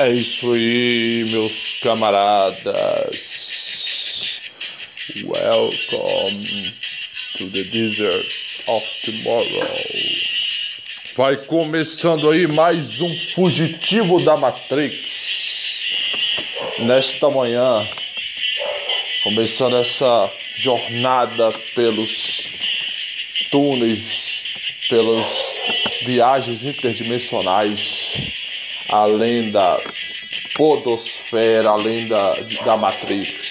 É isso aí, meus camaradas. Welcome to the desert of tomorrow. Vai começando aí mais um fugitivo da Matrix. Nesta manhã, começando essa jornada pelos túneis, pelas viagens interdimensionais além da podosfera, além da, da Matrix.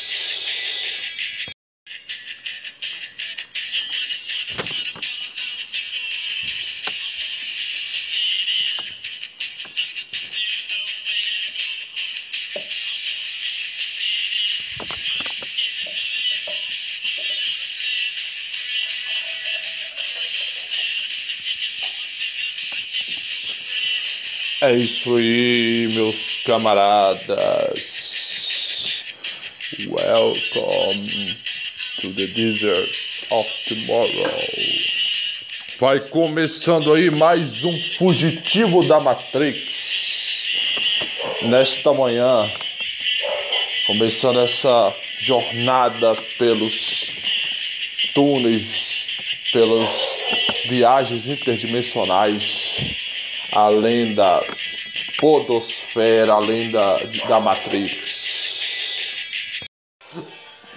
Camaradas. Welcome to the desert of tomorrow. Vai começando aí mais um fugitivo da Matrix. Nesta manhã, começando essa jornada pelos túneis, pelas viagens interdimensionais além da podosfera, além da, da Matrix.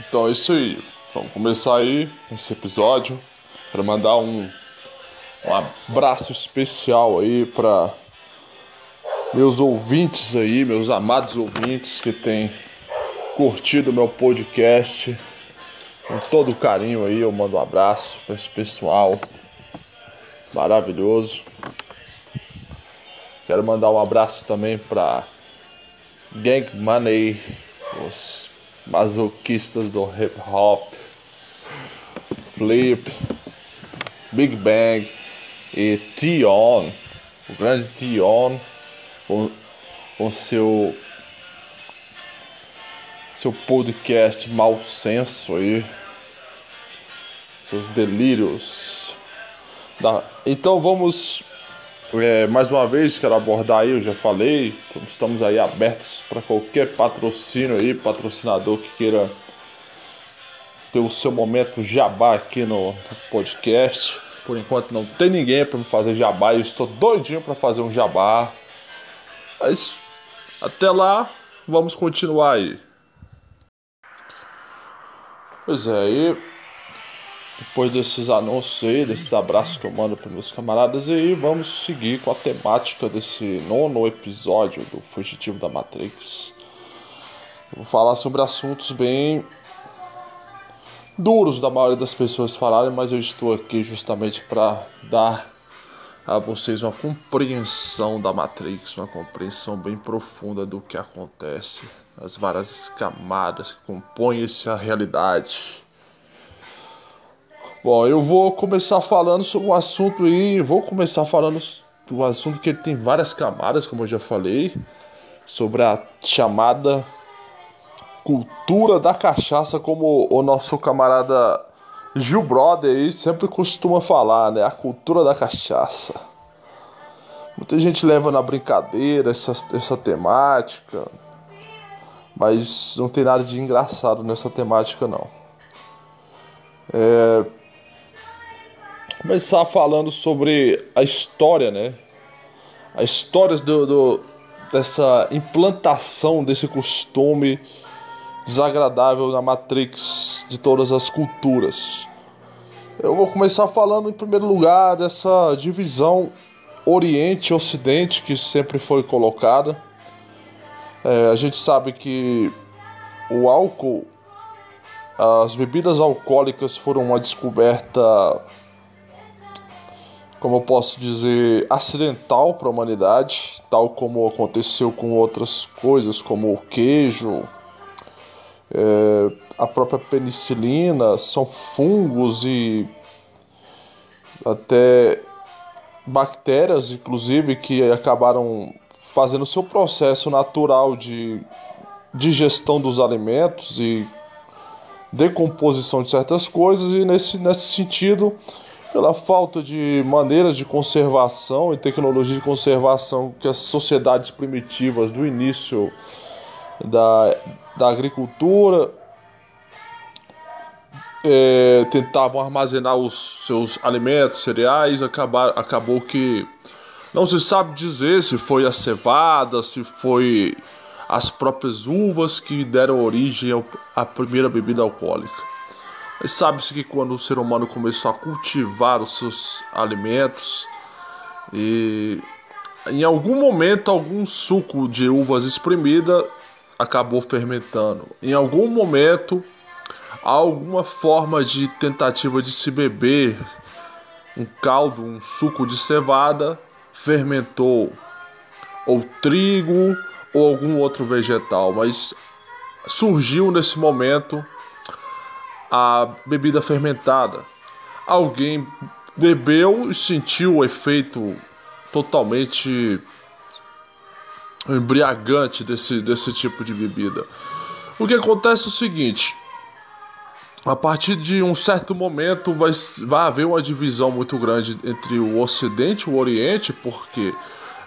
Então é isso aí. Vamos começar aí esse episódio. Quero mandar um, um abraço especial aí para meus ouvintes aí, meus amados ouvintes que têm curtido meu podcast. Com todo carinho aí, eu mando um abraço para esse pessoal maravilhoso. Quero mandar um abraço também para Gang Money, os masoquistas do hip hop, Flip, Big Bang e Tion, o grande Tion, com, seu seu podcast mau senso aí, seus delírios. Então vamos é, mais uma vez quero abordar aí, eu já falei, estamos aí abertos para qualquer patrocínio aí, patrocinador que queira ter o seu momento jabá aqui no podcast. Por enquanto não tem ninguém para me fazer jabá, eu estou doidinho para fazer um jabá. Mas até lá, vamos continuar aí. Pois é, e depois desses anúncios aí, desses abraços que eu mando para meus camaradas aí, vamos seguir com a temática desse nono episódio do Fugitivo da Matrix. Eu vou falar sobre assuntos bem duros da maioria das pessoas falarem, mas eu estou aqui justamente para dar a vocês uma compreensão da Matrix, uma compreensão bem profunda do que acontece, as várias camadas que compõem essa realidade Bom, eu vou começar falando sobre um assunto aí, vou começar falando do um assunto que tem várias camadas, como eu já falei, sobre a chamada cultura da cachaça, como o nosso camarada Gil Brother aí sempre costuma falar, né? A cultura da cachaça. Muita gente leva na brincadeira essa, essa temática, mas não tem nada de engraçado nessa temática não. É, começar falando sobre a história, né? A história do, do, dessa implantação desse costume desagradável na Matrix de todas as culturas. Eu vou começar falando em primeiro lugar dessa divisão Oriente Ocidente que sempre foi colocada. É, a gente sabe que o álcool, as bebidas alcoólicas foram uma descoberta como eu posso dizer, acidental para a humanidade, tal como aconteceu com outras coisas, como o queijo, é, a própria penicilina, são fungos e até bactérias, inclusive, que acabaram fazendo seu processo natural de digestão dos alimentos e decomposição de certas coisas, e nesse, nesse sentido pela falta de maneiras de conservação e tecnologia de conservação que as sociedades primitivas do início da, da agricultura é, tentavam armazenar os seus alimentos, cereais, acabar, acabou que não se sabe dizer se foi a cevada, se foi as próprias uvas que deram origem à primeira bebida alcoólica. Sabe-se que quando o ser humano começou a cultivar os seus alimentos e em algum momento algum suco de uvas espremida acabou fermentando. Em algum momento alguma forma de tentativa de se beber um caldo, um suco de cevada, fermentou ou trigo ou algum outro vegetal, mas surgiu nesse momento a bebida fermentada. Alguém bebeu e sentiu o efeito totalmente embriagante desse, desse tipo de bebida. O que acontece é o seguinte: a partir de um certo momento vai, vai haver uma divisão muito grande entre o Ocidente e o Oriente, porque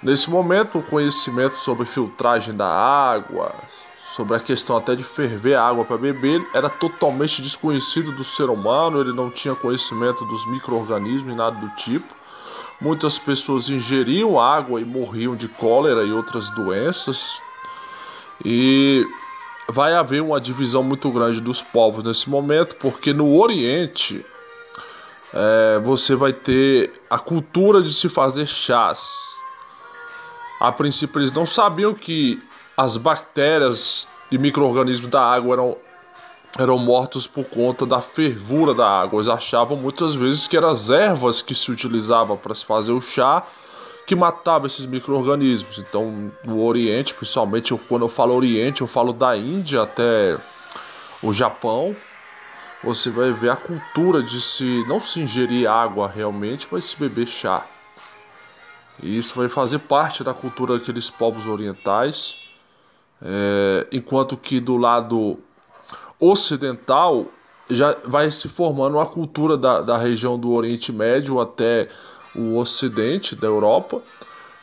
nesse momento o conhecimento sobre filtragem da água, sobre a questão até de ferver água para beber, era totalmente desconhecido do ser humano, ele não tinha conhecimento dos micro-organismos e nada do tipo. Muitas pessoas ingeriam água e morriam de cólera e outras doenças. E vai haver uma divisão muito grande dos povos nesse momento, porque no Oriente é, você vai ter a cultura de se fazer chás. A princípio eles não sabiam que as bactérias e micro-organismos da água eram, eram mortos por conta da fervura da água. Eles achavam muitas vezes que eram as ervas que se utilizavam para se fazer o chá que matava esses micro-organismos. Então, no Oriente, principalmente quando eu falo Oriente, eu falo da Índia até o Japão, você vai ver a cultura de se não se ingerir água realmente, mas se beber chá. E isso vai fazer parte da cultura daqueles povos orientais, é, enquanto que do lado ocidental já vai se formando a cultura da, da região do Oriente Médio até o ocidente da Europa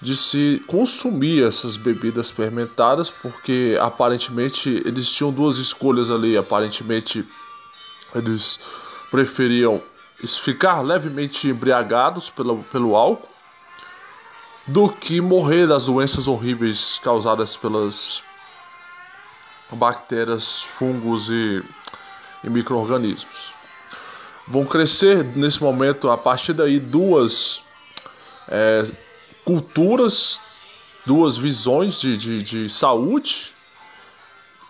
de se consumir essas bebidas fermentadas, porque aparentemente eles tinham duas escolhas ali. Aparentemente eles preferiam ficar levemente embriagados pelo, pelo álcool do que morrer das doenças horríveis causadas pelas bactérias, fungos e, e micro-organismos. Vão crescer nesse momento a partir daí duas é, culturas, duas visões de, de, de saúde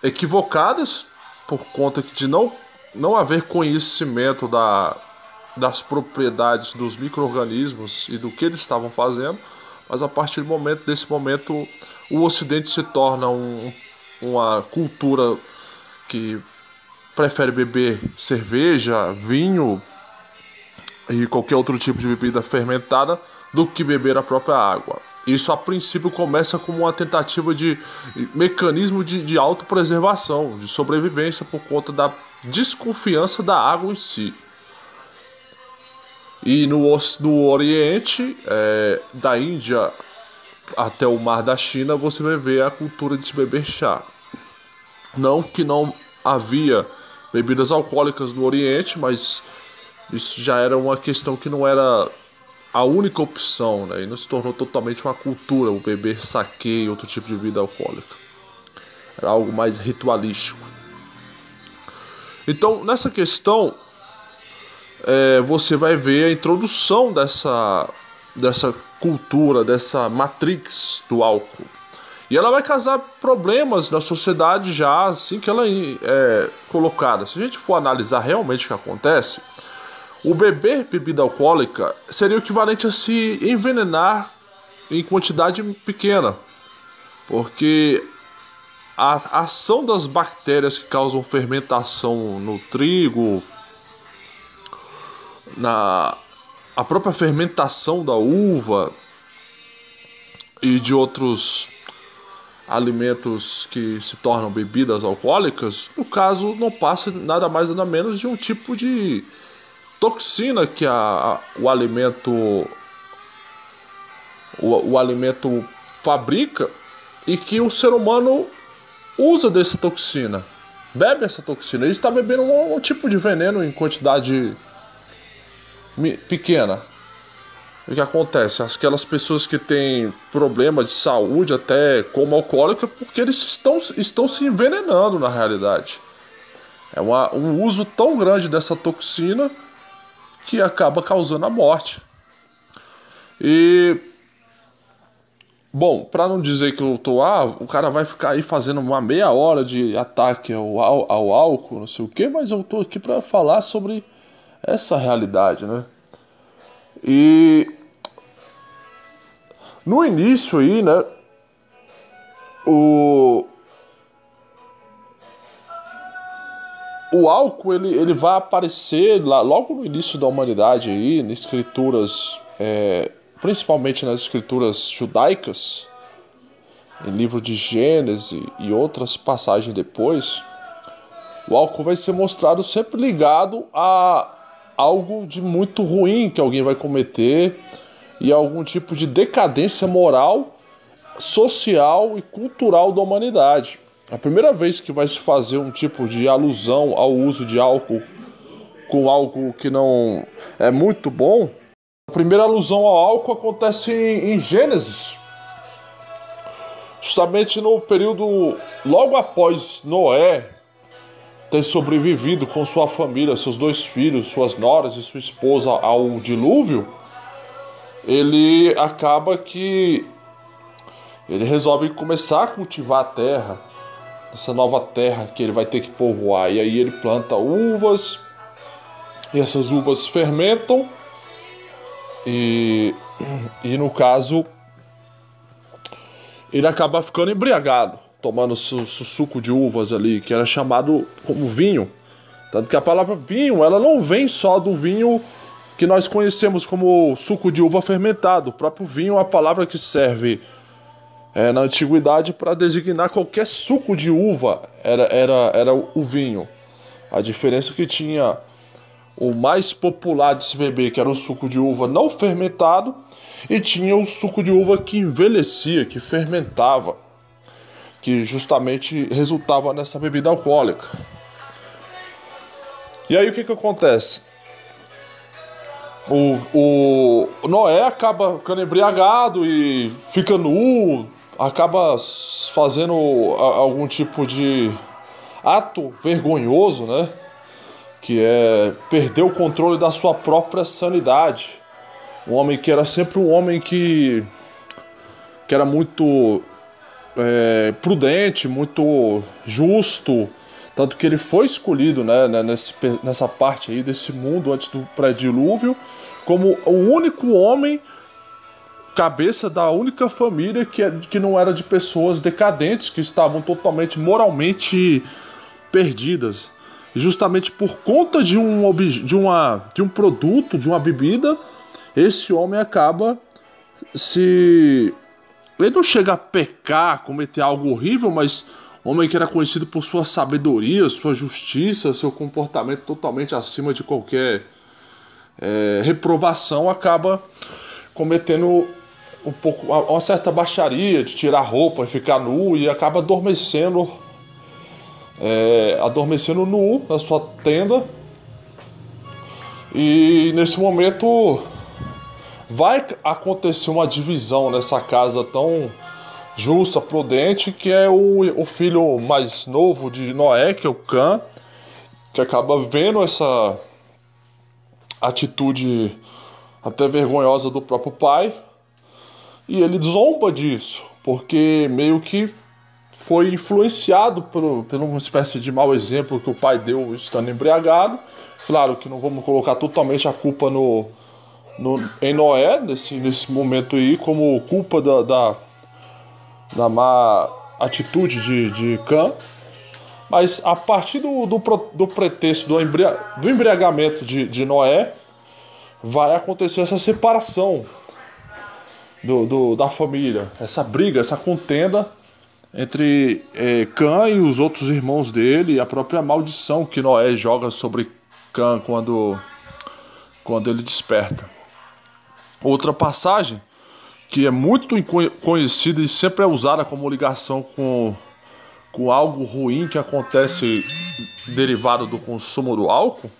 equivocadas por conta de não, não haver conhecimento da, das propriedades dos micro-organismos e do que eles estavam fazendo, mas a partir do momento desse momento o Ocidente se torna um, uma cultura que prefere beber cerveja, vinho e qualquer outro tipo de bebida fermentada do que beber a própria água. Isso a princípio começa como uma tentativa de mecanismo de, de autopreservação, de sobrevivência por conta da desconfiança da água em si. E no, no Oriente, é, da Índia até o Mar da China, você vai ver a cultura de se beber chá. Não que não havia bebidas alcoólicas no Oriente, mas isso já era uma questão que não era a única opção, né? E não se tornou totalmente uma cultura o beber saque e outro tipo de bebida alcoólica. Era algo mais ritualístico. Então, nessa questão, é, você vai ver a introdução dessa, dessa cultura, dessa matrix do álcool. E ela vai causar problemas na sociedade já assim que ela é colocada. Se a gente for analisar realmente o que acontece, o beber bebida alcoólica seria o equivalente a se envenenar em quantidade pequena. Porque a ação das bactérias que causam fermentação no trigo, na a própria fermentação da uva e de outros alimentos que se tornam bebidas alcoólicas, no caso não passa nada mais nada menos de um tipo de toxina que a, a o alimento o, o alimento fabrica e que o ser humano usa dessa toxina, bebe essa toxina. Ele está bebendo um, um tipo de veneno em quantidade pequena. O que acontece? Aquelas pessoas que têm problema de saúde, até como alcoólica, porque eles estão, estão se envenenando na realidade. É uma, um uso tão grande dessa toxina que acaba causando a morte. E Bom, para não dizer que eu tô ah, o cara vai ficar aí fazendo uma meia hora de ataque ao, ao, álcool, não sei o que, mas eu tô aqui para falar sobre essa realidade, né? E no início aí, né, o o álcool ele, ele vai aparecer lá logo no início da humanidade aí, em escrituras é, principalmente nas escrituras judaicas, em livro de Gênesis e outras passagens depois, o álcool vai ser mostrado sempre ligado a algo de muito ruim que alguém vai cometer e algum tipo de decadência moral, social e cultural da humanidade. A primeira vez que vai se fazer um tipo de alusão ao uso de álcool com algo que não é muito bom a primeira alusão ao álcool acontece em, em Gênesis, justamente no período logo após Noé ter sobrevivido com sua família, seus dois filhos, suas noras e sua esposa ao dilúvio, ele acaba que ele resolve começar a cultivar a terra, essa nova terra que ele vai ter que povoar. E aí ele planta uvas, e essas uvas fermentam e, e no caso, ele acaba ficando embriagado, tomando su, su, suco de uvas ali, que era chamado como vinho. Tanto que a palavra vinho, ela não vem só do vinho que nós conhecemos como suco de uva fermentado. O próprio vinho é uma palavra que serve é, na antiguidade para designar qualquer suco de uva, era, era, era o vinho. A diferença que tinha o mais popular de se beber, que era o suco de uva não fermentado, e tinha o suco de uva que envelhecia, que fermentava, que justamente resultava nessa bebida alcoólica. E aí o que, que acontece? O, o Noé acaba ficando embriagado e fica nu, acaba fazendo algum tipo de ato vergonhoso, né? que é perder o controle da sua própria sanidade. Um homem que era sempre um homem que, que era muito é, prudente, muito justo, tanto que ele foi escolhido né, né nesse, nessa parte aí desse mundo antes do pré-dilúvio como o único homem cabeça da única família que, é, que não era de pessoas decadentes, que estavam totalmente moralmente perdidas justamente por conta de um, de, uma, de um produto, de uma bebida, esse homem acaba se. Ele não chega a pecar, cometer algo horrível, mas homem que era conhecido por sua sabedoria, sua justiça, seu comportamento totalmente acima de qualquer é, reprovação, acaba cometendo um pouco uma certa baixaria de tirar roupa e ficar nu e acaba adormecendo é, adormecendo nu na sua tenda. E nesse momento vai acontecer uma divisão nessa casa tão justa, prudente, que é o, o filho mais novo de Noé, que é o Cã, que acaba vendo essa atitude até vergonhosa do próprio pai, e ele zomba disso, porque meio que foi influenciado por, por uma espécie de mau exemplo que o pai deu estando embriagado. Claro que não vamos colocar totalmente a culpa no, no, em Noé, nesse, nesse momento aí, como culpa da, da, da má atitude de, de Cã. Mas a partir do, do, do pretexto do, embria, do embriagamento de, de Noé, vai acontecer essa separação do, do, da família, essa briga, essa contenda entre é, Cã e os outros irmãos dele, a própria maldição que Noé joga sobre Cã quando quando ele desperta. Outra passagem que é muito conhecida e sempre é usada como ligação com, com algo ruim que acontece derivado do consumo do álcool.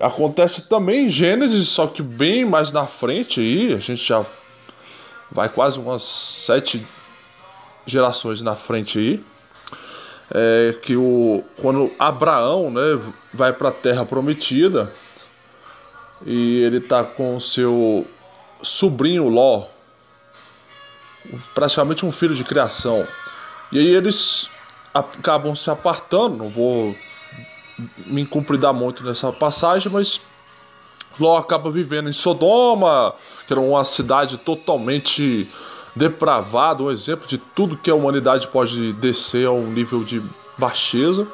Acontece também em Gênesis, só que bem mais na frente aí, a gente já vai quase umas sete gerações na frente aí. É que o quando Abraão, né, vai para a terra prometida e ele tá com seu sobrinho Ló, praticamente um filho de criação. E aí eles acabam se apartando, não vou me cumpridar muito nessa passagem, mas Ló acaba vivendo em Sodoma, que era uma cidade totalmente depravada, um exemplo de tudo que a humanidade pode descer a um nível de baixeza.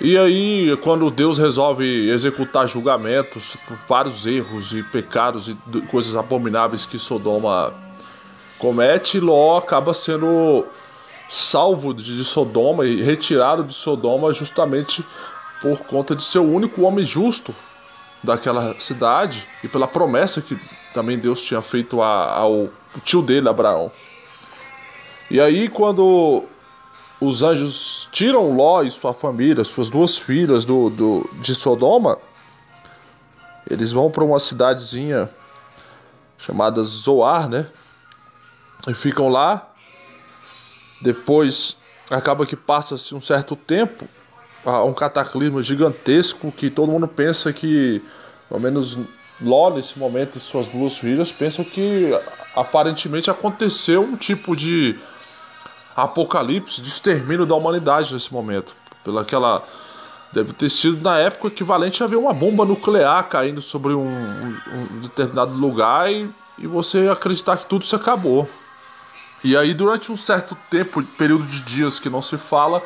E aí, quando Deus resolve executar julgamentos por vários erros e pecados e coisas abomináveis que Sodoma comete, Ló acaba sendo salvo de Sodoma e retirado de Sodoma justamente por conta de ser o único homem justo daquela cidade e pela promessa que também Deus tinha feito ao tio dele, Abraão. E aí, quando os anjos tiram Ló e sua família, suas duas filhas do, do de Sodoma, eles vão para uma cidadezinha chamada Zoar, né? E ficam lá. Depois acaba que passa-se um certo tempo um cataclismo gigantesco que todo mundo pensa que, pelo menos Ló nesse momento e suas duas filhas pensam que aparentemente aconteceu um tipo de apocalipse, de extermínio da humanidade nesse momento. Pelaquela deve ter sido na época equivalente a ver uma bomba nuclear caindo sobre um, um, um determinado lugar e, e você acreditar que tudo se acabou. E aí durante um certo tempo, período de dias que não se fala,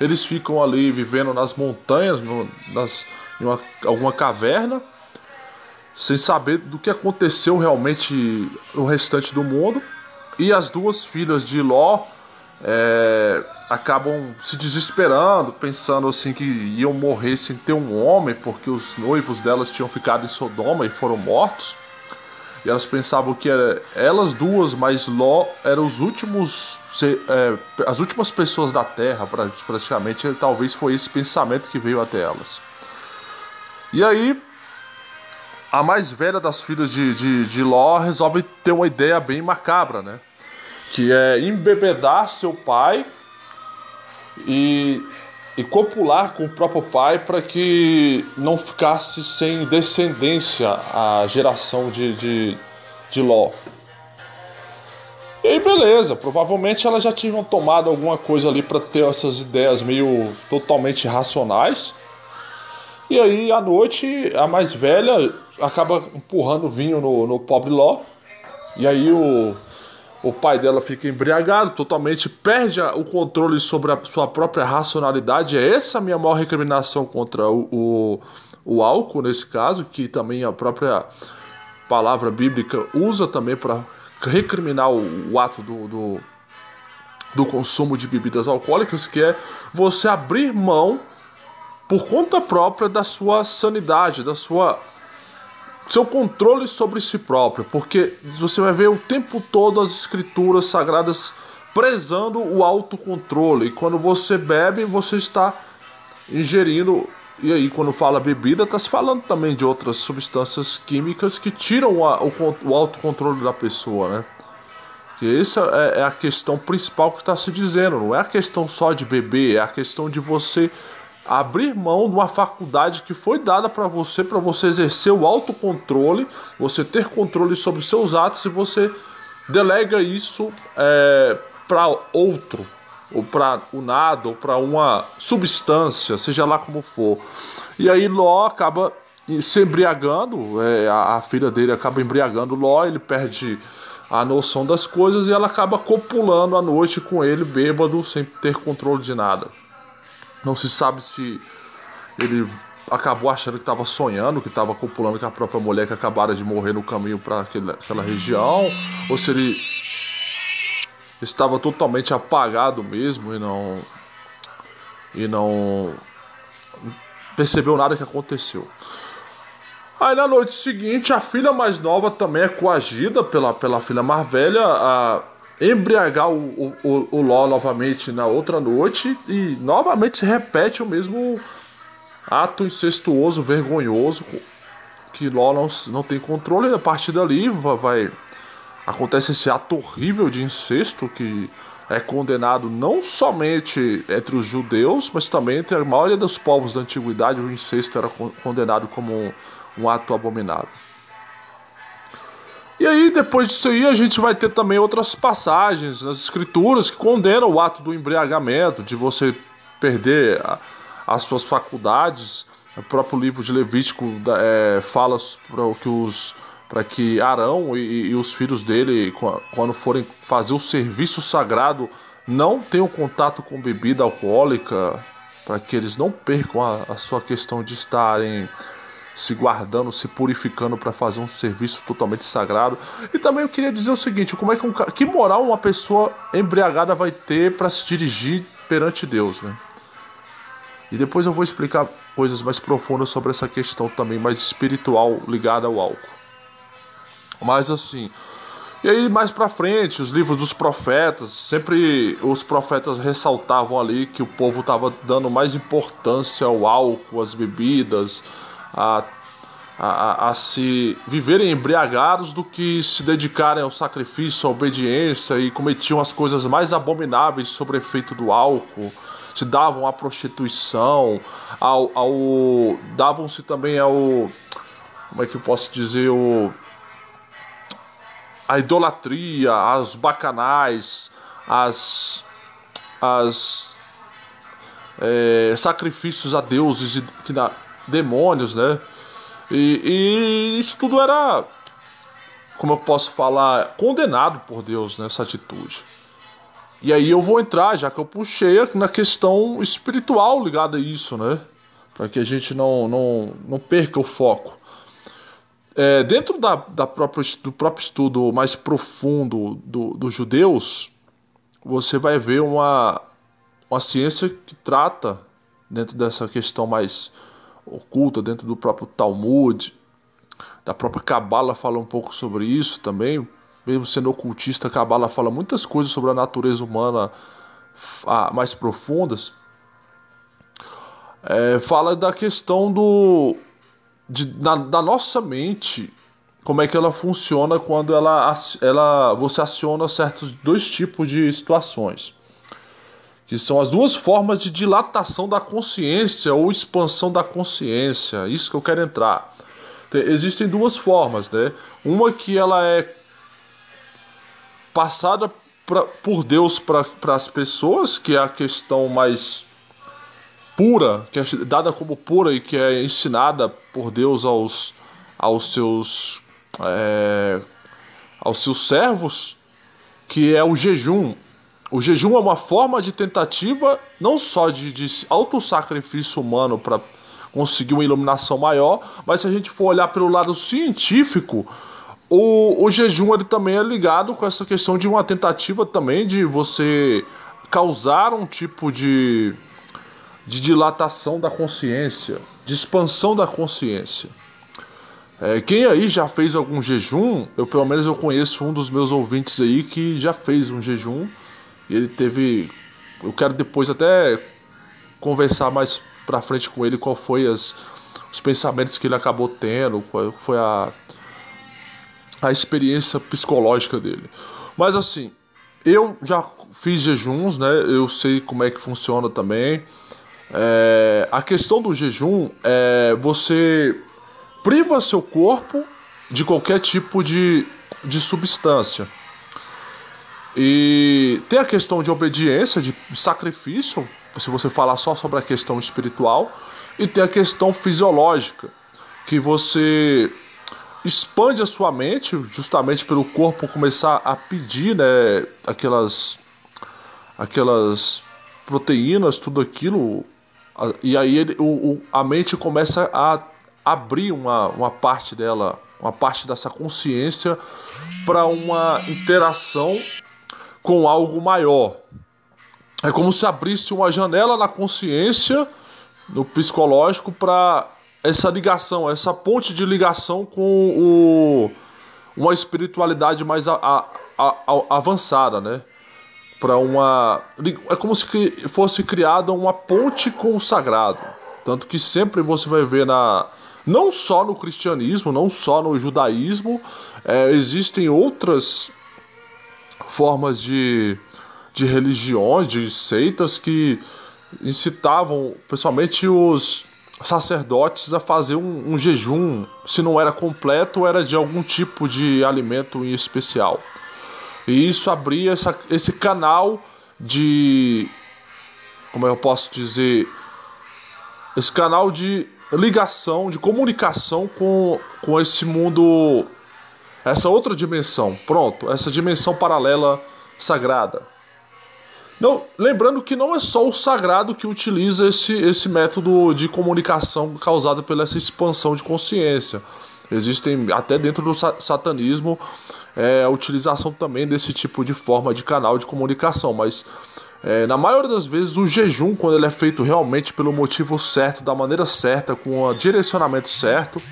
eles ficam ali vivendo nas montanhas, no, nas, em uma, alguma caverna, sem saber do que aconteceu realmente no restante do mundo. E as duas filhas de Ló é, acabam se desesperando, pensando assim que iam morrer sem ter um homem, porque os noivos delas tinham ficado em Sodoma e foram mortos. E elas pensavam que elas duas, mais Ló, eram os últimos, é, as últimas pessoas da Terra, praticamente. Talvez foi esse pensamento que veio até elas. E aí, a mais velha das filhas de, de, de Ló resolve ter uma ideia bem macabra, né? Que é embebedar seu pai e e copular com o próprio pai para que não ficasse sem descendência a geração de, de, de Ló. E aí, beleza, provavelmente elas já tinham tomado alguma coisa ali para ter essas ideias meio totalmente racionais. E aí, à noite, a mais velha acaba empurrando vinho no, no pobre Ló. E aí, o, o pai dela fica embriagado, totalmente perde o controle sobre a sua própria racionalidade. É essa a minha maior recriminação contra o, o, o álcool, nesse caso, que também a própria palavra bíblica usa também para recriminar o, o ato do, do, do consumo de bebidas alcoólicas, que é você abrir mão por conta própria da sua sanidade, da sua seu controle sobre si próprio, porque você vai ver o tempo todo as escrituras sagradas prezando o autocontrole. E quando você bebe, você está ingerindo. E aí, quando fala bebida, está se falando também de outras substâncias químicas que tiram a, o, o autocontrole da pessoa, né? E essa é, é a questão principal que está se dizendo. Não é a questão só de beber, é a questão de você abrir mão de uma faculdade que foi dada para você, para você exercer o autocontrole, você ter controle sobre seus atos e você delega isso é, para outro, ou para o nada, ou para uma substância, seja lá como for. E aí Ló acaba se embriagando, é, a, a filha dele acaba embriagando Ló, ele perde a noção das coisas e ela acaba copulando à noite com ele, bêbado, sem ter controle de nada. Não se sabe se ele acabou achando que estava sonhando, que estava copulando com a própria mulher que acabara de morrer no caminho para aquela região, ou se ele estava totalmente apagado mesmo e não e não percebeu nada que aconteceu. Aí na noite seguinte, a filha mais nova também é coagida pela, pela filha mais velha a embriagar o, o, o novamente na outra noite e novamente se repete o mesmo ato incestuoso, vergonhoso, que Ló não, não tem controle. A partir dali vai, acontece esse ato horrível de incesto que é condenado não somente entre os judeus, mas também entre a maioria dos povos da antiguidade. O incesto era condenado como um ato abominável. E aí, depois disso aí, a gente vai ter também outras passagens nas escrituras que condenam o ato do embriagamento, de você perder a, as suas faculdades. O próprio livro de Levítico é, fala para que os para que Arão e, e, os filhos dele, quando forem fazer o serviço sagrado, não tenham contato com bebida alcoólica, para que eles não percam a, a sua questão de estarem se guardando, se purificando para fazer um serviço totalmente sagrado. E também eu queria dizer o seguinte: como é que, um, que moral uma pessoa embriagada vai ter para se dirigir perante Deus, né? E depois eu vou explicar coisas mais profundas sobre essa questão também mais espiritual ligada ao álcool. Mas assim, e aí mais para frente, os livros dos profetas, sempre os profetas ressaltavam ali que o povo estava dando mais importância ao álcool, às bebidas, a, a, a, se viverem embriagados do que se dedicarem ao sacrifício, à obediência e cometiam as coisas mais abomináveis sobre efeito do álcool, se davam à prostituição, ao, ao davam-se também ao como é que eu posso dizer o a idolatria, as bacanais, as as é, sacrifícios a deuses que na demônios, né? E, e, isso tudo era, como eu posso falar, condenado por Deus nessa atitude. E aí eu vou entrar, já que eu puxei, na questão espiritual ligada a isso, né? Para que a gente não, não, não perca o foco. É, dentro da, da própria, do próprio estudo mais profundo dos do judeus, você vai ver uma, uma ciência que trata, dentro dessa questão mais oculta dentro do próprio Talmud, da própria Cabala fala um pouco sobre isso também. Mesmo sendo ocultista, a Cabala fala muitas coisas sobre a natureza humana mais profundas. É, fala da questão do de, da, da nossa mente como é que ela funciona quando ela, ela você aciona certos dois tipos de situações que são as duas formas de dilatação da consciência ou expansão da consciência. Isso que eu quero entrar. Existem duas formas, né? Uma que ela é passada pra, por Deus para as pessoas, que é a questão mais pura, que é dada como pura e que é ensinada por Deus aos, aos seus é, aos seus servos, que é o jejum. O jejum é uma forma de tentativa não só de, de autossacrifício humano para conseguir uma iluminação maior, mas se a gente for olhar pelo lado científico, o, o jejum ele também é ligado com essa questão de uma tentativa também de você causar um tipo de, de dilatação da consciência, de expansão da consciência. É, quem aí já fez algum jejum, eu pelo menos eu conheço um dos meus ouvintes aí que já fez um jejum e ele teve. Eu quero depois até conversar mais pra frente com ele qual foi as, os pensamentos que ele acabou tendo, qual foi a, a experiência psicológica dele. Mas assim, eu já fiz jejuns, né? Eu sei como é que funciona também. É, a questão do jejum é você priva seu corpo de qualquer tipo de, de substância. E tem a questão de obediência, de sacrifício, se você falar só sobre a questão espiritual, e tem a questão fisiológica, que você expande a sua mente, justamente pelo corpo começar a pedir, né, aquelas aquelas proteínas, tudo aquilo, e aí ele, o, a mente começa a abrir uma, uma parte dela, uma parte dessa consciência para uma interação com algo maior. É como se abrisse uma janela na consciência, no psicológico, para essa ligação, essa ponte de ligação com o, uma espiritualidade mais a, a, a, avançada, né? Para uma é como se fosse criada uma ponte com o sagrado, tanto que sempre você vai ver na não só no cristianismo, não só no judaísmo, é, existem outras formas de, de religiões, de seitas que incitavam, principalmente os sacerdotes a fazer um, um, jejum, se não era completo, era de algum tipo de alimento em especial. E isso abria essa, esse canal de. Como eu posso dizer? Esse canal de ligação, de comunicação com, com esse mundo. Essa outra dimensão. Pronto, essa dimensão paralela sagrada. Não, lembrando que não é só o sagrado que utiliza esse, esse método de comunicação causado pela essa expansão de consciência. Existem, até dentro do satanismo, é, a utilização também desse tipo de forma de canal de comunicação, mas é, na maioria das vezes o jejum, quando ele é feito realmente pelo motivo certo, da maneira certa, com o direcionamento certo,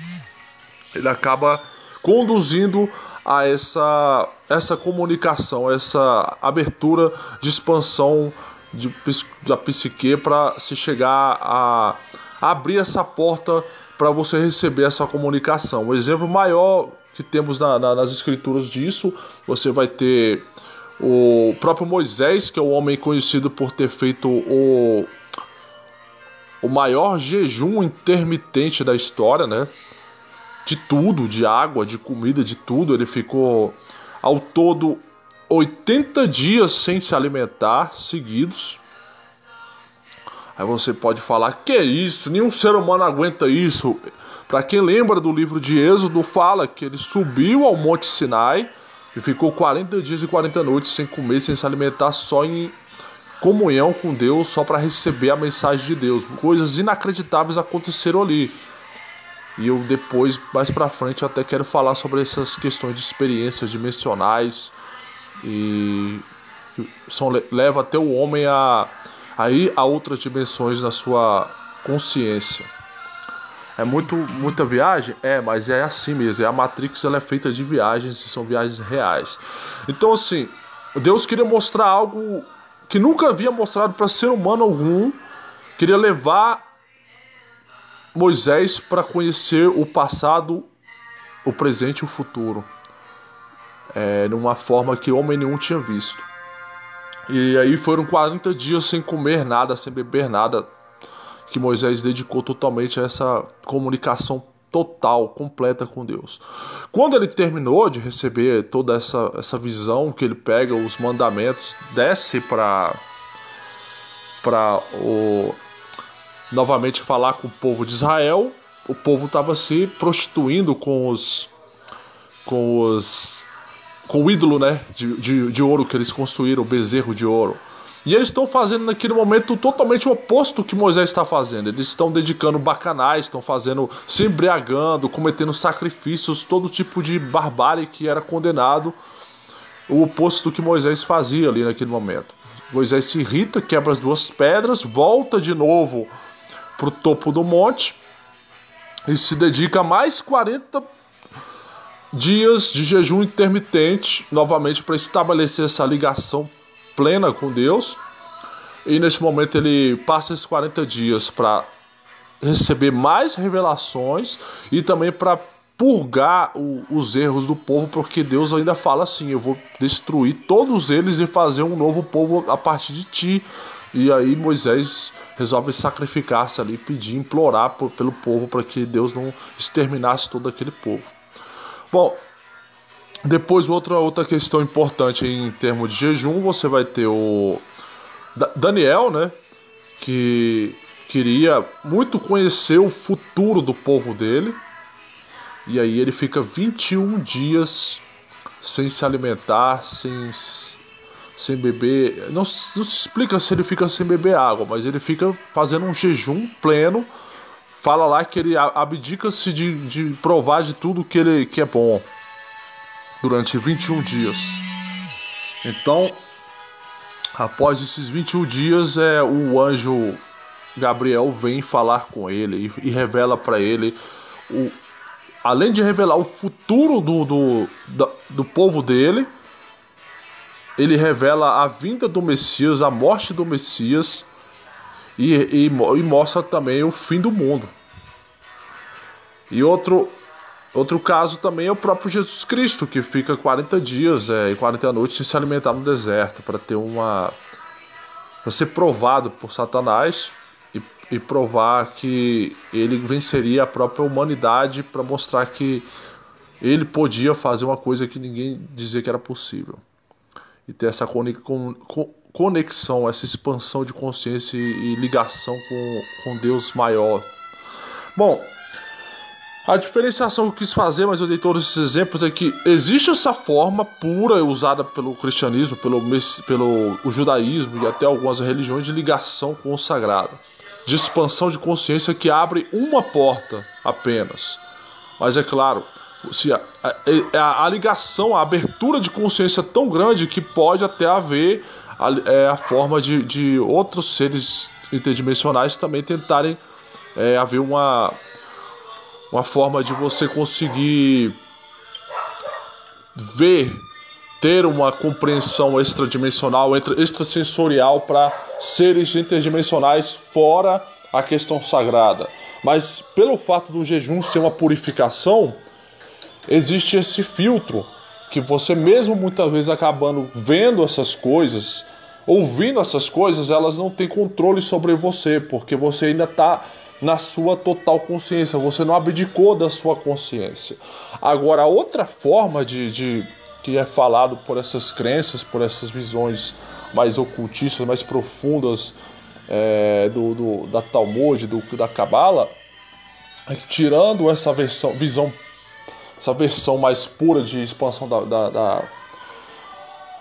ele acaba conduzindo a essa, essa comunicação, essa abertura de expansão de, da psique para se chegar a, abrir essa porta para você receber essa comunicação. O exemplo maior que temos na, na, nas escrituras disso, você vai ter o próprio Moisés, que é o homem conhecido por ter feito o, o maior jejum intermitente da história, né? De tudo, de água, de comida, de tudo. Ele ficou ao todo 80 dias sem se alimentar seguidos. Aí você pode falar: "Que é isso? Nenhum ser humano aguenta isso". Para quem lembra do livro de Êxodo, fala que ele subiu ao Monte Sinai e ficou 40 dias e 40 noites sem comer, sem se alimentar, só em comunhão com Deus, só para receber a mensagem de Deus. Coisas inacreditáveis aconteceram ali. E eu depois, mais para frente, até quero falar sobre essas questões de experiências dimensionais e são, leva até o homem a, a ir a outras dimensões na sua consciência. É muito muita viagem? É, mas é assim mesmo. É a Matrix ela é feita de viagens e são viagens reais. Então assim, Deus queria mostrar algo que nunca havia mostrado para ser humano algum. Queria levar Moisés para conhecer o passado, o presente e o futuro, é, numa forma que homem nenhum tinha visto. E aí foram 40 dias sem comer nada, sem beber nada, que Moisés dedicou totalmente a essa comunicação total, completa com Deus. Quando ele terminou de receber toda essa, essa visão, que ele pega os mandamentos, desce para para o novamente falar com o povo de Israel. O povo estava se prostituindo com os com os com o ídolo, né, de, de, de ouro que eles construíram, o bezerro de ouro. E eles estão fazendo naquele momento totalmente o oposto que Moisés está fazendo. Eles estão dedicando bacanais, estão fazendo, se embriagando, cometendo sacrifícios, todo tipo de barbárie que era condenado. O oposto do que Moisés fazia ali naquele momento. Moisés se irrita, quebra as duas pedras, volta de novo para o topo do monte e se dedica a mais 40 dias de jejum intermitente, novamente para estabelecer essa ligação plena com Deus. E nesse momento ele passa esses 40 dias para receber mais revelações e também para purgar o, os erros do povo, porque Deus ainda fala assim: eu vou destruir todos eles e fazer um novo povo a partir de ti. E aí Moisés resolve sacrificar-se ali, pedir, implorar por, pelo povo para que Deus não exterminasse todo aquele povo. Bom, depois outra outra questão importante em termos de jejum, você vai ter o Daniel, né, que queria muito conhecer o futuro do povo dele. E aí ele fica 21 dias sem se alimentar, sem sem beber. Não, não, se explica se ele fica sem beber água, mas ele fica fazendo um jejum pleno. Fala lá que ele abdica-se de, de provar de tudo que ele que é bom durante 21 dias. Então, após esses 21 dias, é o anjo Gabriel vem falar com ele e, e revela para ele o, além de revelar o futuro do, do, do, do povo dele, ele revela a vinda do Messias, a morte do Messias e, e, e mostra também o fim do mundo. E outro, outro caso também é o próprio Jesus Cristo, que fica 40 dias é, e 40 noites sem se alimentar no deserto, para ter uma. para ser provado por Satanás e, e provar que ele venceria a própria humanidade para mostrar que ele podia fazer uma coisa que ninguém dizia que era possível. E ter essa conexão, essa expansão de consciência e ligação com, com Deus maior. Bom, a diferenciação que eu quis fazer, mas eu dei todos esses exemplos, é que existe essa forma pura usada pelo cristianismo, pelo, pelo o judaísmo e até algumas religiões de ligação com o sagrado, de expansão de consciência que abre uma porta apenas. Mas é claro, se a, a, a ligação, a abertura de consciência é tão grande que pode até haver a, é, a forma de, de outros seres interdimensionais também tentarem é, haver uma uma forma de você conseguir ver, ter uma compreensão extradimensional, extrasensorial para seres interdimensionais fora a questão sagrada. Mas pelo fato do jejum ser uma purificação, existe esse filtro que você mesmo muitas vezes acabando vendo essas coisas, ouvindo essas coisas, elas não têm controle sobre você, porque você ainda está na sua total consciência, você não abdicou da sua consciência. Agora, outra forma de, de que é falado por essas crenças, por essas visões mais ocultistas, mais profundas é, do, do, da Talmud, do, da Kabbalah, é que tirando essa versão, visão, essa versão mais pura de expansão da, da, da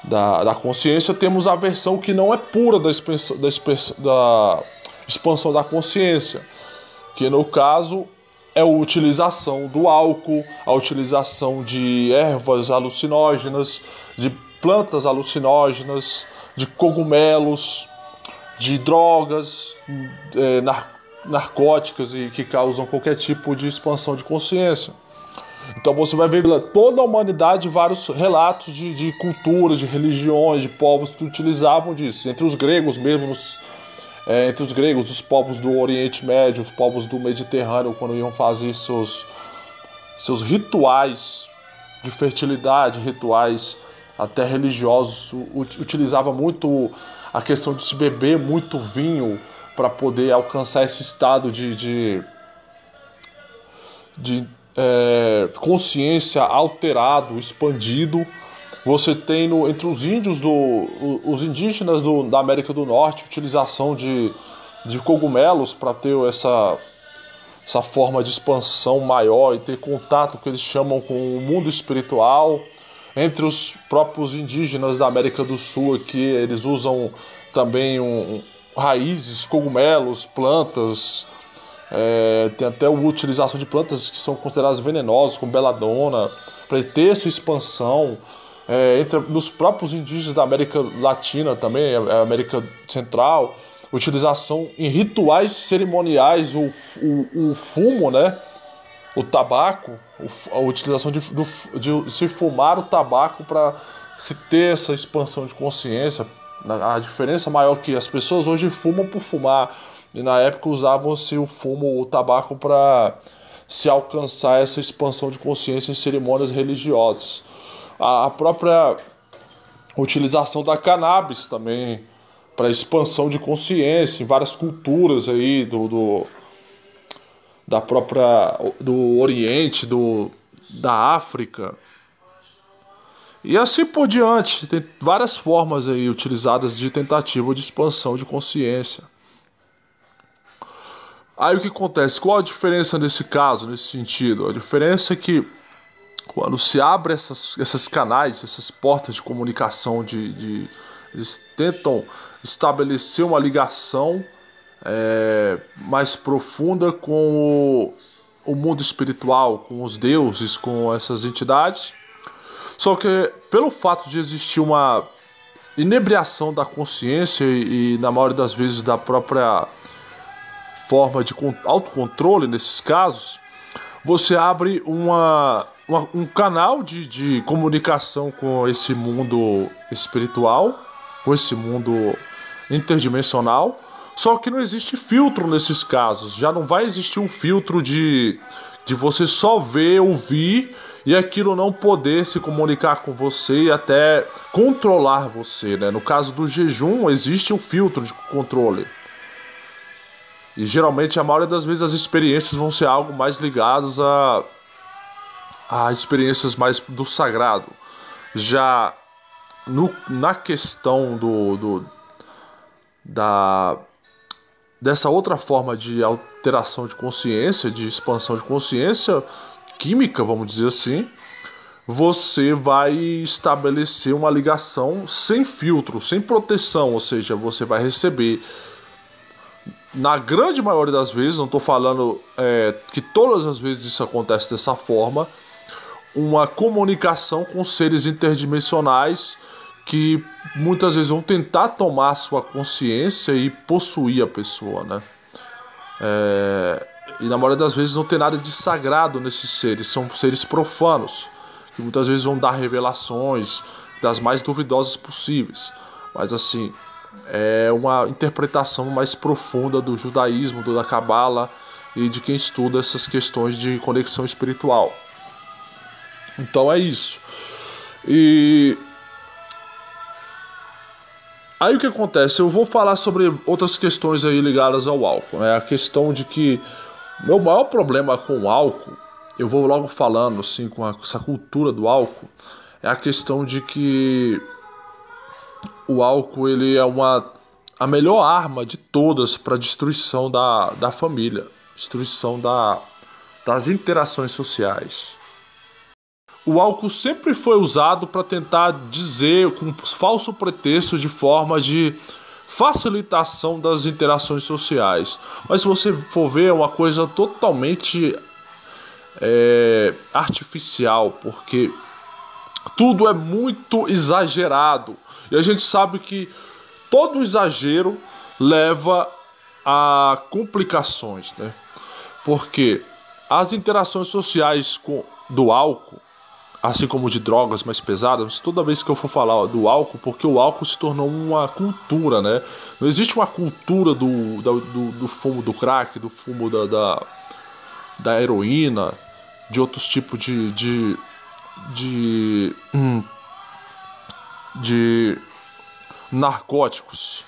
da, da, consciência, temos a versão que não é pura da, da, da expansão da consciência, que no caso é a utilização do álcool, a utilização de ervas alucinógenas, de plantas alucinógenas, de cogumelos, de drogas é, nar narcóticas e que causam qualquer tipo de expansão de consciência. Então você vai ver toda a humanidade vários relatos de, de culturas, de religiões, de povos que utilizavam disso. Entre os gregos mesmo, é, entre os gregos, os povos do Oriente Médio, os povos do Mediterrâneo, quando iam fazer seus, seus rituais de fertilidade, rituais até religiosos, utilizava muito a questão de se beber muito vinho para poder alcançar esse estado de, de, de é, consciência alterado, expandido você tem no, entre os índios do, os indígenas do, da América do Norte utilização de, de cogumelos para ter essa essa forma de expansão maior e ter contato que eles chamam com o mundo espiritual. Entre os próprios indígenas da América do Sul aqui, eles usam também um, raízes, cogumelos, plantas. É, tem até a utilização de plantas que são consideradas venenosas, como beladona, para ter essa expansão é, entre nos próprios indígenas da América Latina também, América Central, utilização em rituais cerimoniais, o, o, o fumo, né? O tabaco, a utilização de, de, de se fumar o tabaco para se ter essa expansão de consciência. A diferença maior que as pessoas hoje fumam por fumar e na época usavam-se o fumo, o tabaco para se alcançar essa expansão de consciência em cerimônias religiosas a própria utilização da cannabis também para expansão de consciência em várias culturas aí do, do da própria do Oriente, do da África. E assim por diante, tem várias formas aí utilizadas de tentativa de expansão de consciência. Aí o que acontece? Qual a diferença nesse caso, nesse sentido? A diferença é que quando se abre essas, esses canais, essas portas de comunicação, de, de eles tentam estabelecer uma ligação é, mais profunda com o, o mundo espiritual, com os deuses, com essas entidades. Só que pelo fato de existir uma inebriação da consciência e, e na maioria das vezes da própria forma de autocontrole nesses casos, você abre uma, uma, um canal de, de comunicação com esse mundo espiritual, com esse mundo interdimensional. Só que não existe filtro nesses casos. Já não vai existir um filtro de, de você só ver, ouvir e aquilo não poder se comunicar com você e até controlar você. Né? No caso do jejum, existe um filtro de controle. E geralmente, a maioria das vezes, as experiências vão ser algo mais ligadas a, a experiências mais do sagrado. Já no, na questão do, do da dessa outra forma de alteração de consciência, de expansão de consciência química, vamos dizer assim, você vai estabelecer uma ligação sem filtro, sem proteção, ou seja, você vai receber na grande maioria das vezes, não estou falando é, que todas as vezes isso acontece dessa forma, uma comunicação com seres interdimensionais que muitas vezes vão tentar tomar sua consciência e possuir a pessoa, né? É, e na maioria das vezes não tem nada de sagrado nesses seres, são seres profanos, que muitas vezes vão dar revelações das mais duvidosas possíveis. Mas assim, é uma interpretação mais profunda do judaísmo, da cabala e de quem estuda essas questões de conexão espiritual. Então é isso. E Aí o que acontece? Eu vou falar sobre outras questões aí ligadas ao álcool. Né? A questão de que meu maior problema com o álcool, eu vou logo falando assim com essa cultura do álcool, é a questão de que o álcool ele é uma a melhor arma de todas para destruição da, da família, destruição da, das interações sociais o álcool sempre foi usado para tentar dizer com falso pretexto de forma de facilitação das interações sociais. Mas se você for ver, é uma coisa totalmente é, artificial, porque tudo é muito exagerado. E a gente sabe que todo exagero leva a complicações, né? Porque as interações sociais com, do álcool assim como de drogas mais pesadas, toda vez que eu for falar do álcool, porque o álcool se tornou uma cultura, né? Não existe uma cultura do, do, do fumo do crack, do fumo da, da, da heroína, de outros tipos de. de. de, hum, de narcóticos.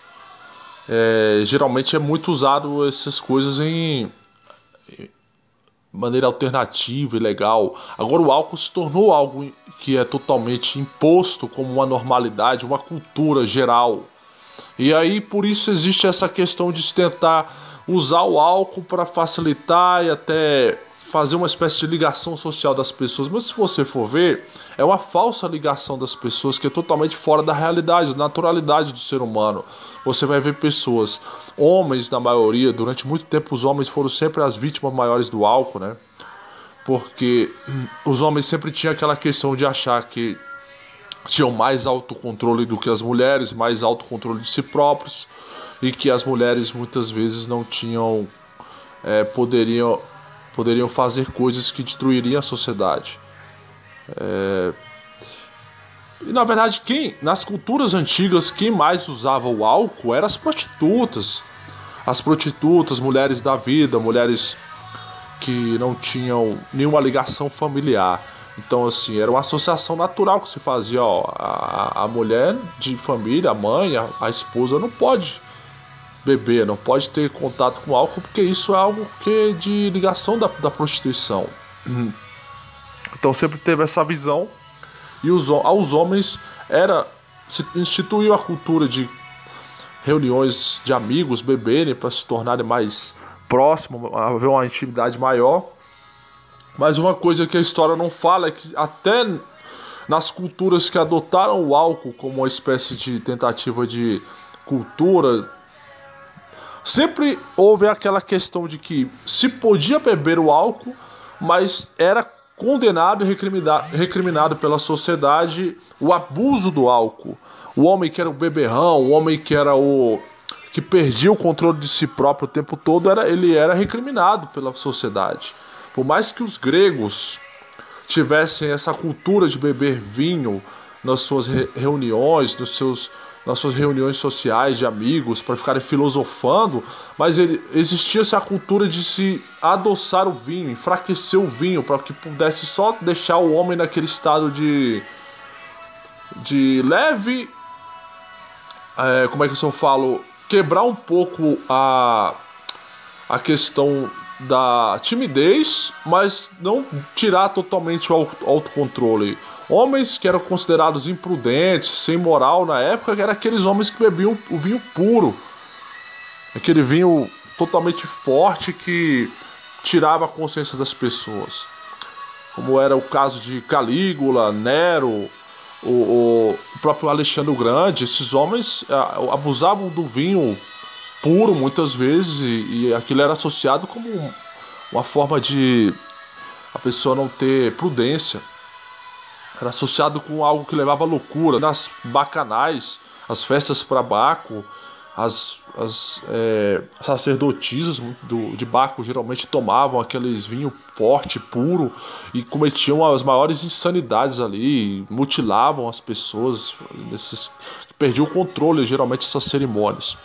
É, geralmente é muito usado essas coisas em maneira alternativa e legal. Agora o álcool se tornou algo que é totalmente imposto como uma normalidade, uma cultura geral. E aí por isso existe essa questão de tentar usar o álcool para facilitar e até fazer uma espécie de ligação social das pessoas. Mas se você for ver, é uma falsa ligação das pessoas que é totalmente fora da realidade, da naturalidade do ser humano. Você vai ver pessoas homens na maioria, durante muito tempo os homens foram sempre as vítimas maiores do álcool, né? Porque os homens sempre tinham aquela questão de achar que tinham mais autocontrole do que as mulheres, mais autocontrole de si próprios, e que as mulheres muitas vezes não tinham, é, poderiam, poderiam fazer coisas que destruiriam a sociedade. É, e na verdade, quem nas culturas antigas quem mais usava o álcool eram as prostitutas. As prostitutas, mulheres da vida, mulheres que não tinham nenhuma ligação familiar. Então, assim, era uma associação natural que se fazia. Ó, a, a mulher de família, a mãe, a, a esposa, não pode beber, não pode ter contato com álcool, porque isso é algo que é de ligação da, da prostituição. Então, sempre teve essa visão e os, aos homens era se instituiu a cultura de reuniões de amigos beberem para se tornarem mais próximos, haver uma intimidade maior. Mas uma coisa que a história não fala é que até nas culturas que adotaram o álcool como uma espécie de tentativa de cultura, sempre houve aquela questão de que se podia beber o álcool, mas era condenado e recriminado, recriminado pela sociedade o abuso do álcool. O homem que era o beberrão, o homem que era o que perdia o controle de si próprio o tempo todo, era, ele era recriminado pela sociedade. Por mais que os gregos tivessem essa cultura de beber vinho nas suas reuniões, nos seus, nas suas reuniões sociais de amigos, para ficarem filosofando, mas ele, existia essa cultura de se adoçar o vinho, enfraquecer o vinho, para que pudesse só deixar o homem naquele estado de, de leve. É, como é que eu falo? Quebrar um pouco a, a questão da timidez, mas não tirar totalmente o autocontrole. Homens que eram considerados imprudentes, sem moral na época, eram aqueles homens que bebiam o vinho puro. Aquele vinho totalmente forte que tirava a consciência das pessoas. Como era o caso de Calígula, Nero, o, o próprio Alexandre o Grande, esses homens abusavam do vinho puro muitas vezes e, e aquilo era associado como uma forma de a pessoa não ter prudência. Era associado com algo que levava à loucura. Nas bacanais, as festas para Baco, as, as é, sacerdotisas do, de Baco geralmente tomavam aqueles vinho forte, puro, e cometiam as maiores insanidades ali, mutilavam as pessoas, nesses, perdiam o controle geralmente essas cerimônias.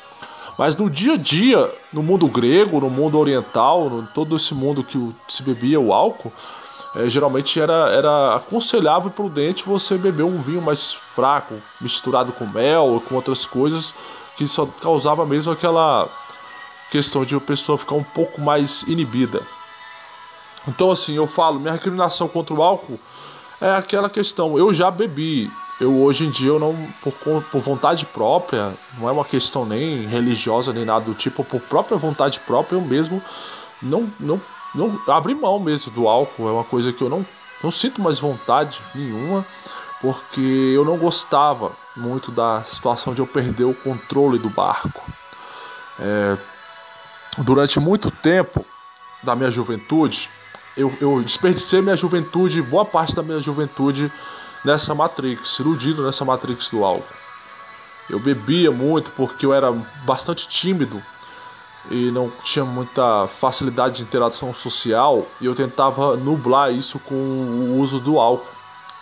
Mas no dia a dia, no mundo grego, no mundo oriental, no todo esse mundo que se bebia o álcool, é, geralmente era, era aconselhável e prudente você beber um vinho mais fraco, misturado com mel ou com outras coisas, que só causava mesmo aquela questão de a pessoa ficar um pouco mais inibida. Então, assim, eu falo, minha recriminação contra o álcool é aquela questão. Eu já bebi, eu hoje em dia eu não por, por, vontade própria, não é uma questão nem religiosa nem nada do tipo, por própria vontade própria eu mesmo não não não abri mão mesmo do álcool, é uma coisa que eu não não sinto mais vontade nenhuma, porque eu não gostava muito da situação de eu perder o controle do barco. É, durante muito tempo da minha juventude, eu, eu desperdicei minha juventude, boa parte da minha juventude nessa Matrix, iludido nessa Matrix do álcool. Eu bebia muito porque eu era bastante tímido e não tinha muita facilidade de interação social e eu tentava nublar isso com o uso do álcool.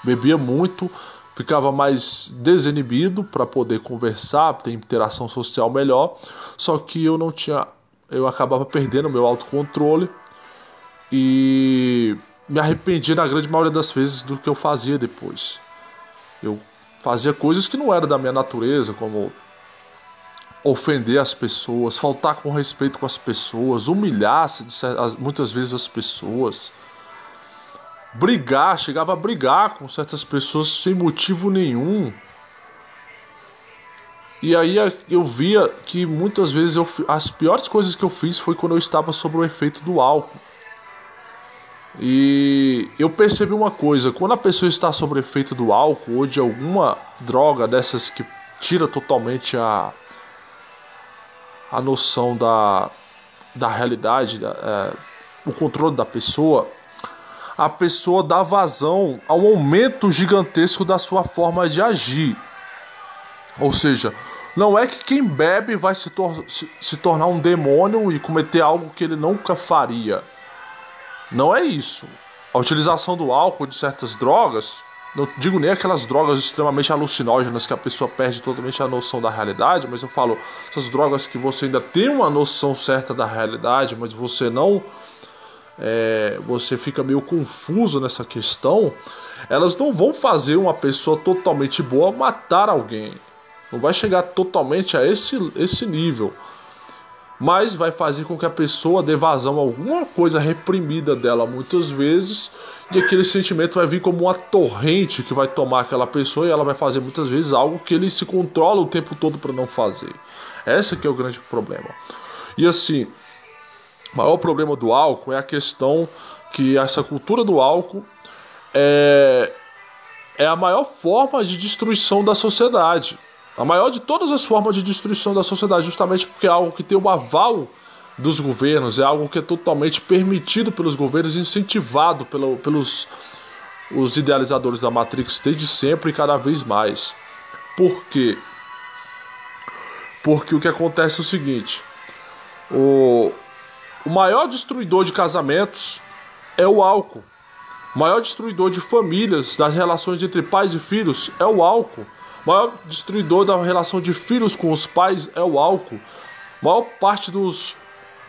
Bebia muito, ficava mais desinibido para poder conversar, ter interação social melhor, só que eu não tinha, eu acabava perdendo meu autocontrole e me arrependi na grande maioria das vezes do que eu fazia depois. Eu fazia coisas que não eram da minha natureza, como ofender as pessoas, faltar com respeito com as pessoas, humilhar muitas vezes as pessoas, brigar, chegava a brigar com certas pessoas sem motivo nenhum. E aí eu via que muitas vezes eu, as piores coisas que eu fiz foi quando eu estava sob o efeito do álcool. E eu percebi uma coisa: quando a pessoa está sob efeito do álcool ou de alguma droga dessas que tira totalmente a, a noção da, da realidade, da, é, o controle da pessoa, a pessoa dá vazão ao aumento gigantesco da sua forma de agir. Ou seja, não é que quem bebe vai se, tor se, se tornar um demônio e cometer algo que ele nunca faria. Não é isso. A utilização do álcool de certas drogas, não digo nem aquelas drogas extremamente alucinógenas que a pessoa perde totalmente a noção da realidade, mas eu falo essas drogas que você ainda tem uma noção certa da realidade, mas você não é, você fica meio confuso nessa questão, elas não vão fazer uma pessoa totalmente boa matar alguém. Não vai chegar totalmente a esse, esse nível mas vai fazer com que a pessoa dê vazão a alguma coisa reprimida dela muitas vezes e aquele sentimento vai vir como uma torrente que vai tomar aquela pessoa e ela vai fazer muitas vezes algo que ele se controla o tempo todo para não fazer. Esse que é o grande problema. E assim, o maior problema do álcool é a questão que essa cultura do álcool é, é a maior forma de destruição da sociedade. A maior de todas as formas de destruição da sociedade, justamente porque é algo que tem o aval dos governos, é algo que é totalmente permitido pelos governos, incentivado pelo, pelos os idealizadores da Matrix desde sempre e cada vez mais. Por quê? Porque o que acontece é o seguinte: o, o maior destruidor de casamentos é o álcool. O maior destruidor de famílias, das relações entre pais e filhos, é o álcool. O maior destruidor da relação de filhos com os pais é o álcool. A maior parte dos,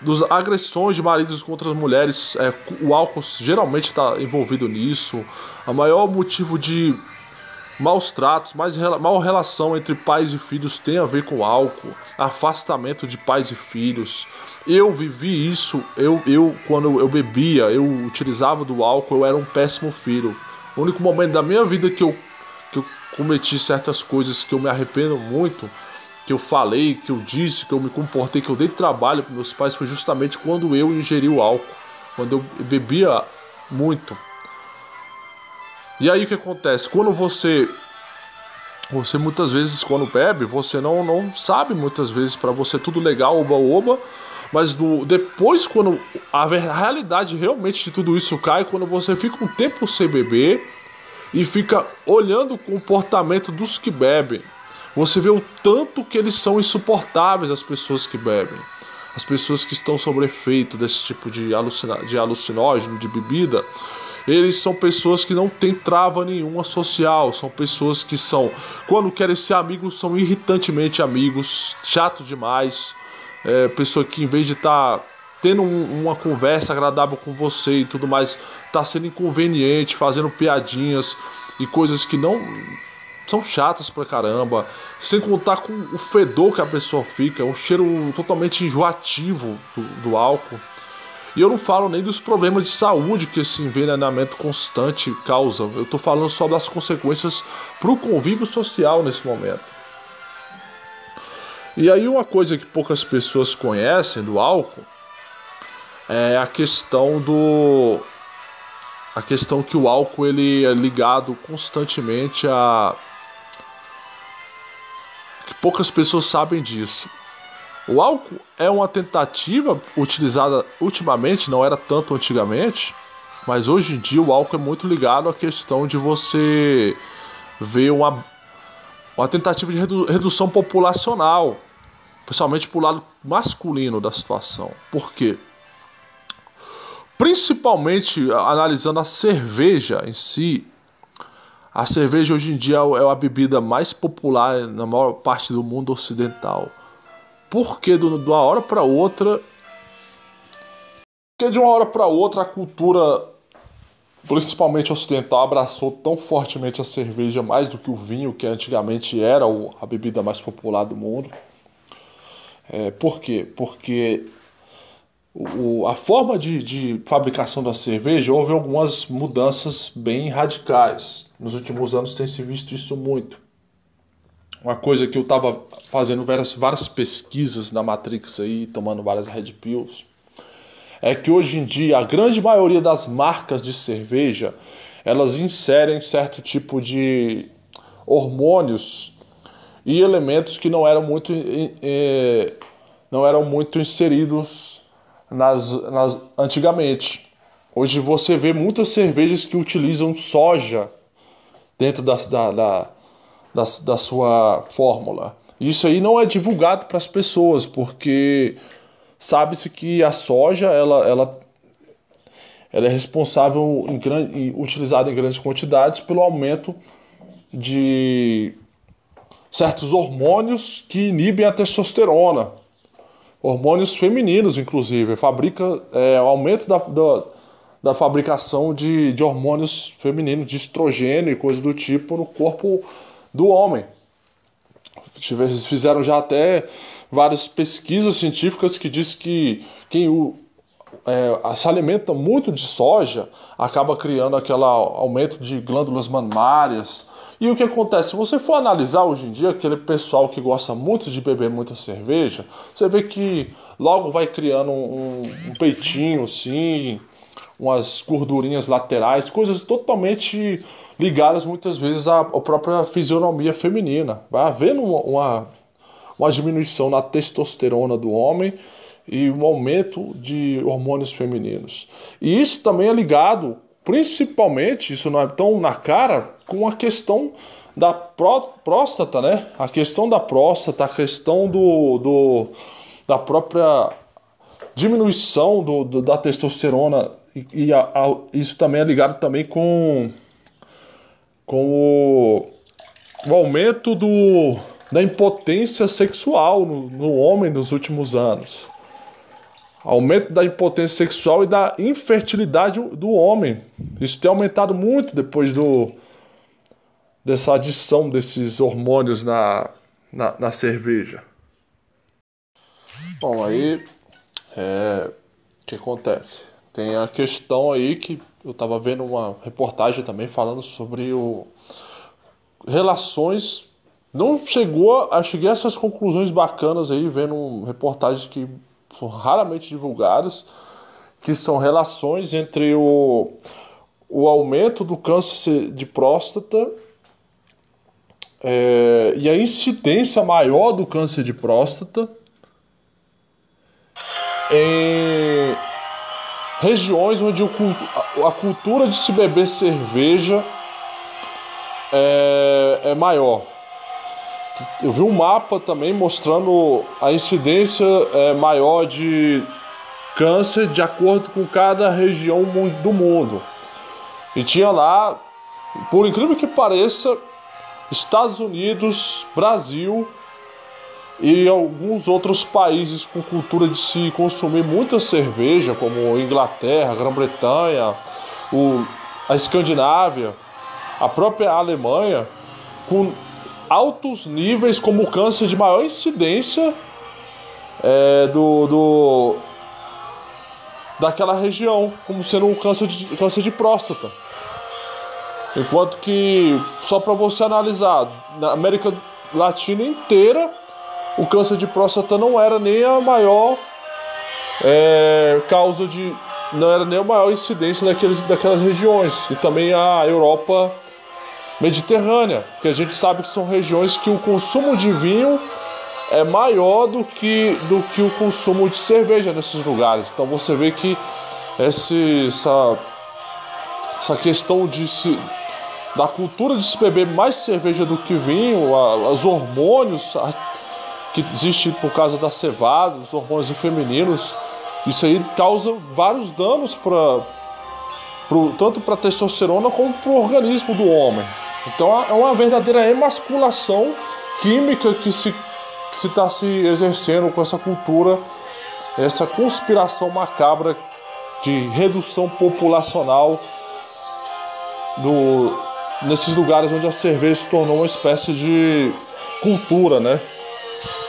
dos agressões de maridos contra as mulheres, é, o álcool geralmente está envolvido nisso. O maior motivo de maus tratos, mais mal relação entre pais e filhos tem a ver com álcool, afastamento de pais e filhos. Eu vivi isso, eu, eu quando eu bebia, eu utilizava do álcool, eu era um péssimo filho. O único momento da minha vida que eu, que eu cometi certas coisas que eu me arrependo muito, que eu falei, que eu disse, que eu me comportei, que eu dei trabalho para meus pais, foi justamente quando eu ingeri o álcool, quando eu bebia muito. E aí o que acontece? Quando você você muitas vezes quando bebe, você não não sabe muitas vezes para você tudo legal, oba oba, mas do, depois, quando a realidade realmente de tudo isso cai, quando você fica um tempo sem beber e fica olhando o comportamento dos que bebem, você vê o tanto que eles são insuportáveis, as pessoas que bebem. As pessoas que estão sob efeito desse tipo de, alucina de alucinógeno, de bebida, eles são pessoas que não têm trava nenhuma social, são pessoas que são, quando querem ser amigos, são irritantemente amigos, chato demais, é, pessoa que em vez de estar tá tendo um, uma conversa agradável com você e tudo mais, está sendo inconveniente, fazendo piadinhas e coisas que não são chatas pra caramba, sem contar com o fedor que a pessoa fica, um cheiro totalmente enjoativo do, do álcool. E eu não falo nem dos problemas de saúde que esse envenenamento constante causa. Eu estou falando só das consequências para o convívio social nesse momento. E aí uma coisa que poucas pessoas conhecem do álcool é a questão do a questão que o álcool ele é ligado constantemente a poucas pessoas sabem disso. O álcool é uma tentativa utilizada ultimamente, não era tanto antigamente, mas hoje em dia o álcool é muito ligado à questão de você ver uma uma tentativa de redu redução populacional, principalmente para o lado masculino da situação. Por quê? Principalmente analisando a cerveja em si, a cerveja hoje em dia é a bebida mais popular na maior parte do mundo ocidental. Porque de uma hora para outra, porque de uma hora para outra a cultura principalmente ocidental, abraçou tão fortemente a cerveja mais do que o vinho, que antigamente era a bebida mais popular do mundo. É, por quê? Porque o, a forma de, de fabricação da cerveja houve algumas mudanças bem radicais. Nos últimos anos tem se visto isso muito. Uma coisa que eu estava fazendo várias, várias pesquisas na Matrix aí, tomando várias Red Pills é que hoje em dia a grande maioria das marcas de cerveja elas inserem certo tipo de hormônios e elementos que não eram muito é, não eram muito inseridos nas, nas antigamente. Hoje você vê muitas cervejas que utilizam soja dentro da, da, da, da, da sua fórmula. Isso aí não é divulgado para as pessoas, porque sabe-se que a soja ela, ela, ela é responsável em grande, utilizada em grandes quantidades pelo aumento de certos hormônios que inibem a testosterona, hormônios femininos inclusive, fabrica é, o aumento da, da, da fabricação de, de hormônios femininos, de estrogênio e coisas do tipo no corpo do homem. Fizeram já até várias pesquisas científicas que diz que quem o, é, se alimenta muito de soja acaba criando aquele aumento de glândulas mamárias. E o que acontece? Se você for analisar hoje em dia aquele pessoal que gosta muito de beber muita cerveja, você vê que logo vai criando um, um peitinho assim, umas gordurinhas laterais, coisas totalmente ligadas muitas vezes à, própria fisionomia feminina. Vai havendo uma uma diminuição na testosterona do homem e um aumento de hormônios femininos. E isso também é ligado principalmente, isso não é tão na cara, com a questão da pró próstata, né? A questão da próstata, a questão do, do da própria diminuição do, do da testosterona e, e a, a, isso também é ligado também com, com o, o aumento do, da impotência sexual no, no homem nos últimos anos. Aumento da impotência sexual e da infertilidade do homem. Isso tem aumentado muito depois do, dessa adição desses hormônios na, na, na cerveja. Bom, aí é, o que acontece? Tem a questão aí que eu estava vendo uma reportagem também falando sobre o relações. Não chegou a cheguei a essas conclusões bacanas aí, vendo reportagens que são raramente divulgadas, que são relações entre o, o aumento do câncer de próstata é, e a incidência maior do câncer de próstata em regiões onde a cultura de se beber cerveja é, é maior. Eu vi um mapa também mostrando a incidência é, maior de câncer de acordo com cada região do mundo. E tinha lá, por incrível que pareça, Estados Unidos, Brasil, e alguns outros países com cultura de se consumir muita cerveja, como Inglaterra, Grã-Bretanha, a Escandinávia, a própria Alemanha, com altos níveis como câncer de maior incidência é, do, do daquela região, como sendo um câncer de, câncer de próstata. Enquanto que, só para você analisar, na América Latina inteira, o câncer de próstata não era nem a maior é, causa de. não era nem a maior incidência daqueles, daquelas regiões. E também a Europa Mediterrânea, que a gente sabe que são regiões que o consumo de vinho é maior do que, do que o consumo de cerveja nesses lugares. Então você vê que esse, essa, essa questão de se, da cultura de se beber mais cerveja do que vinho, a, os hormônios, a, que existe por causa da cevada, dos hormônios femininos. Isso aí causa vários danos para tanto para a testosterona como para o organismo do homem. Então é uma verdadeira emasculação química que se está se exercendo com essa cultura, essa conspiração macabra de redução populacional do, nesses lugares onde a cerveja se tornou uma espécie de cultura, né?